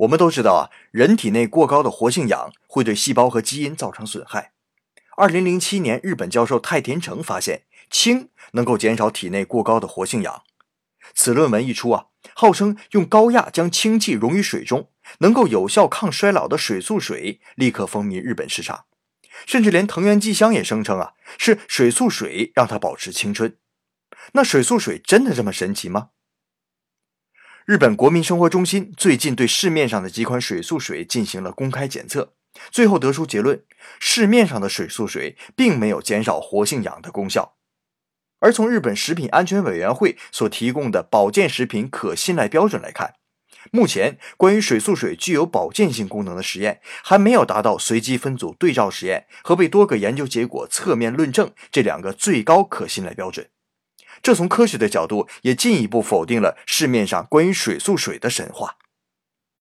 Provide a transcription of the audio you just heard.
我们都知道啊，人体内过高的活性氧会对细胞和基因造成损害。二零零七年，日本教授太田成发现氢能够减少体内过高的活性氧。此论文一出啊，号称用高压将氢气溶于水中，能够有效抗衰老的水素水立刻风靡日本市场。甚至连藤原纪香也声称啊，是水素水让他保持青春。那水素水真的这么神奇吗？日本国民生活中心最近对市面上的几款水素水进行了公开检测，最后得出结论：市面上的水素水并没有减少活性氧的功效。而从日本食品安全委员会所提供的保健食品可信赖标准来看，目前关于水素水具有保健性功能的实验还没有达到随机分组对照实验和被多个研究结果侧面论证这两个最高可信赖标准。这从科学的角度也进一步否定了市面上关于水素水的神话。